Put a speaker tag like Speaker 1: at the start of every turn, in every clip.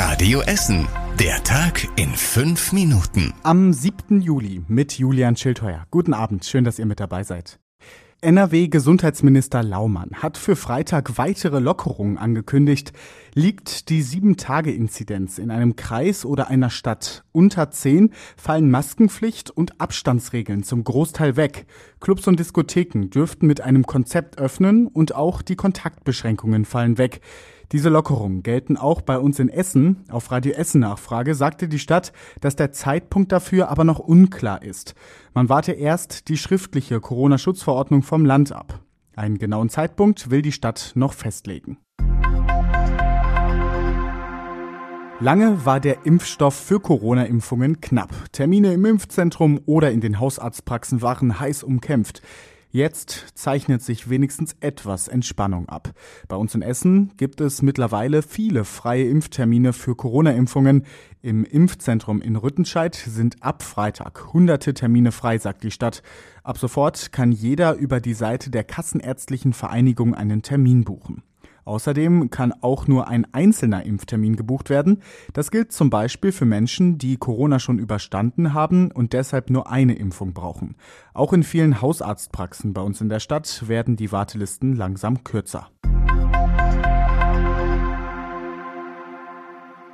Speaker 1: Radio Essen. Der Tag in fünf Minuten.
Speaker 2: Am 7. Juli mit Julian Schildheuer. Guten Abend, schön, dass ihr mit dabei seid. NRW-Gesundheitsminister Laumann hat für Freitag weitere Lockerungen angekündigt. Liegt die 7-Tage-Inzidenz in einem Kreis oder einer Stadt unter 10, fallen Maskenpflicht und Abstandsregeln zum Großteil weg. Clubs und Diskotheken dürften mit einem Konzept öffnen und auch die Kontaktbeschränkungen fallen weg. Diese Lockerungen gelten auch bei uns in Essen. Auf Radio Essen Nachfrage sagte die Stadt, dass der Zeitpunkt dafür aber noch unklar ist. Man warte erst die schriftliche Corona-Schutzverordnung vom Land ab. Einen genauen Zeitpunkt will die Stadt noch festlegen. Lange war der Impfstoff für Corona-Impfungen knapp. Termine im Impfzentrum oder in den Hausarztpraxen waren heiß umkämpft. Jetzt zeichnet sich wenigstens etwas Entspannung ab. Bei uns in Essen gibt es mittlerweile viele freie Impftermine für Corona-Impfungen. Im Impfzentrum in Rüttenscheid sind ab Freitag hunderte Termine frei, sagt die Stadt. Ab sofort kann jeder über die Seite der Kassenärztlichen Vereinigung einen Termin buchen. Außerdem kann auch nur ein einzelner Impftermin gebucht werden. Das gilt zum Beispiel für Menschen, die Corona schon überstanden haben und deshalb nur eine Impfung brauchen. Auch in vielen Hausarztpraxen bei uns in der Stadt werden die Wartelisten langsam kürzer.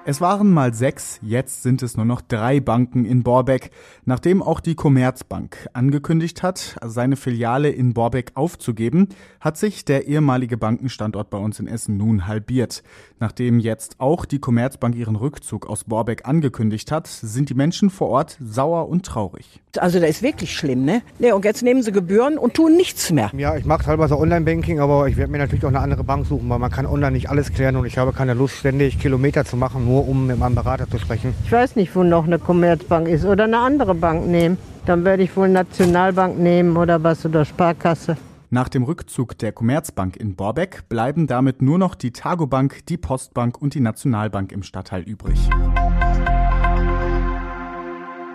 Speaker 2: Es waren mal sechs, jetzt sind es nur noch drei Banken in Borbeck, nachdem auch die Commerzbank angekündigt hat, seine Filiale in Borbeck aufzugeben, hat sich der ehemalige Bankenstandort bei uns in Essen nun halbiert. Nachdem jetzt auch die Commerzbank ihren Rückzug aus Borbeck angekündigt hat, sind die Menschen vor Ort sauer und traurig.
Speaker 3: Also das ist wirklich schlimm, ne? Ne, und jetzt nehmen sie Gebühren und tun nichts mehr.
Speaker 4: Ja, ich mache teilweise Online-Banking, aber ich werde mir natürlich auch eine andere Bank suchen, weil man kann online nicht alles klären und ich habe keine Lust, ständig Kilometer zu machen, nur um mit meinem Berater zu sprechen.
Speaker 5: Ich weiß nicht, wo noch eine Commerzbank ist oder eine andere Bank nehmen. Dann werde ich wohl Nationalbank nehmen oder was oder Sparkasse.
Speaker 2: Nach dem Rückzug der Commerzbank in Borbeck bleiben damit nur noch die Targobank, die Postbank und die Nationalbank im Stadtteil übrig.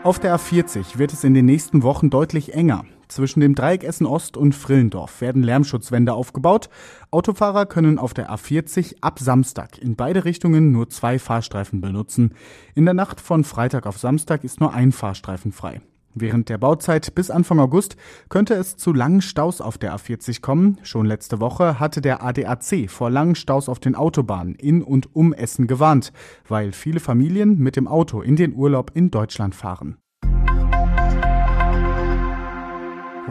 Speaker 2: Auf der A40 wird es in den nächsten Wochen deutlich enger. Zwischen dem Dreieck Essen Ost und Frillendorf werden Lärmschutzwände aufgebaut. Autofahrer können auf der A40 ab Samstag in beide Richtungen nur zwei Fahrstreifen benutzen. In der Nacht von Freitag auf Samstag ist nur ein Fahrstreifen frei. Während der Bauzeit bis Anfang August könnte es zu langen Staus auf der A40 kommen. Schon letzte Woche hatte der ADAC vor langen Staus auf den Autobahnen in und um Essen gewarnt, weil viele Familien mit dem Auto in den Urlaub in Deutschland fahren.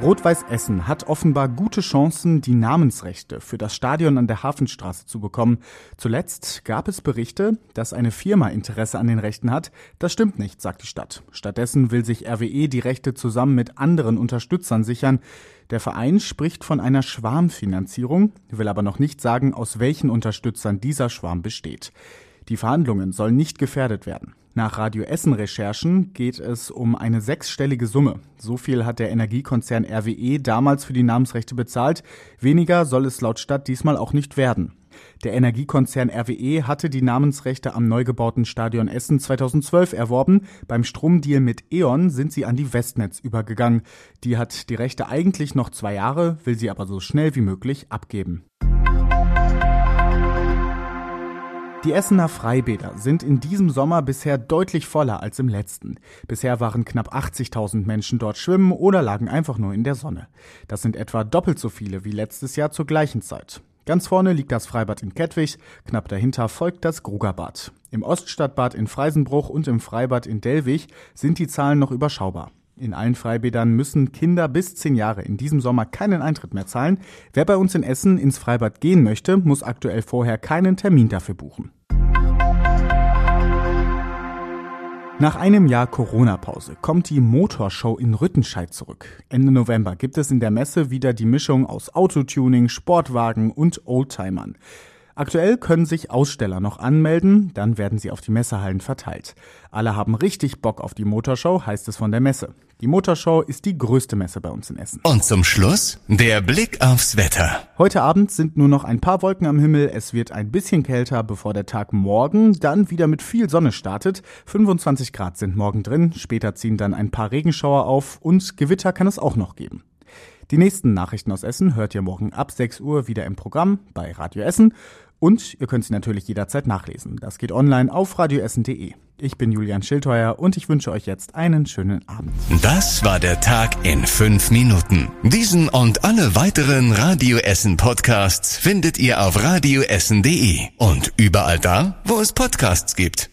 Speaker 2: Rot-Weiß Essen hat offenbar gute Chancen, die Namensrechte für das Stadion an der Hafenstraße zu bekommen. Zuletzt gab es Berichte, dass eine Firma Interesse an den Rechten hat. Das stimmt nicht, sagt die Stadt. Stattdessen will sich RWE die Rechte zusammen mit anderen Unterstützern sichern. Der Verein spricht von einer Schwarmfinanzierung, will aber noch nicht sagen, aus welchen Unterstützern dieser Schwarm besteht. Die Verhandlungen sollen nicht gefährdet werden. Nach Radio Essen Recherchen geht es um eine sechsstellige Summe. So viel hat der Energiekonzern RWE damals für die Namensrechte bezahlt. Weniger soll es laut Stadt diesmal auch nicht werden. Der Energiekonzern RWE hatte die Namensrechte am neu gebauten Stadion Essen 2012 erworben. Beim Stromdeal mit E.ON sind sie an die Westnetz übergegangen. Die hat die Rechte eigentlich noch zwei Jahre, will sie aber so schnell wie möglich abgeben. Die Essener Freibäder sind in diesem Sommer bisher deutlich voller als im letzten. Bisher waren knapp 80.000 Menschen dort schwimmen oder lagen einfach nur in der Sonne. Das sind etwa doppelt so viele wie letztes Jahr zur gleichen Zeit. Ganz vorne liegt das Freibad in Kettwig, knapp dahinter folgt das Grugerbad. Im Oststadtbad in Freisenbruch und im Freibad in Dellwig sind die Zahlen noch überschaubar. In allen Freibädern müssen Kinder bis zehn Jahre in diesem Sommer keinen Eintritt mehr zahlen. Wer bei uns in Essen ins Freibad gehen möchte, muss aktuell vorher keinen Termin dafür buchen. Nach einem Jahr Corona-Pause kommt die Motorshow in Rüttenscheid zurück. Ende November gibt es in der Messe wieder die Mischung aus Autotuning, Sportwagen und Oldtimern. Aktuell können sich Aussteller noch anmelden, dann werden sie auf die Messehallen verteilt. Alle haben richtig Bock auf die Motorshow, heißt es von der Messe. Die Motorshow ist die größte Messe bei uns in Essen.
Speaker 1: Und zum Schluss der Blick aufs Wetter.
Speaker 2: Heute Abend sind nur noch ein paar Wolken am Himmel. Es wird ein bisschen kälter, bevor der Tag morgen dann wieder mit viel Sonne startet. 25 Grad sind morgen drin. Später ziehen dann ein paar Regenschauer auf und Gewitter kann es auch noch geben. Die nächsten Nachrichten aus Essen hört ihr morgen ab 6 Uhr wieder im Programm bei Radio Essen. Und ihr könnt sie natürlich jederzeit nachlesen. Das geht online auf radioessen.de. Ich bin Julian Schildheuer und ich wünsche euch jetzt einen schönen Abend.
Speaker 1: Das war der Tag in fünf Minuten. Diesen und alle weiteren Radio Essen Podcasts findet ihr auf radioessen.de und überall da, wo es Podcasts gibt.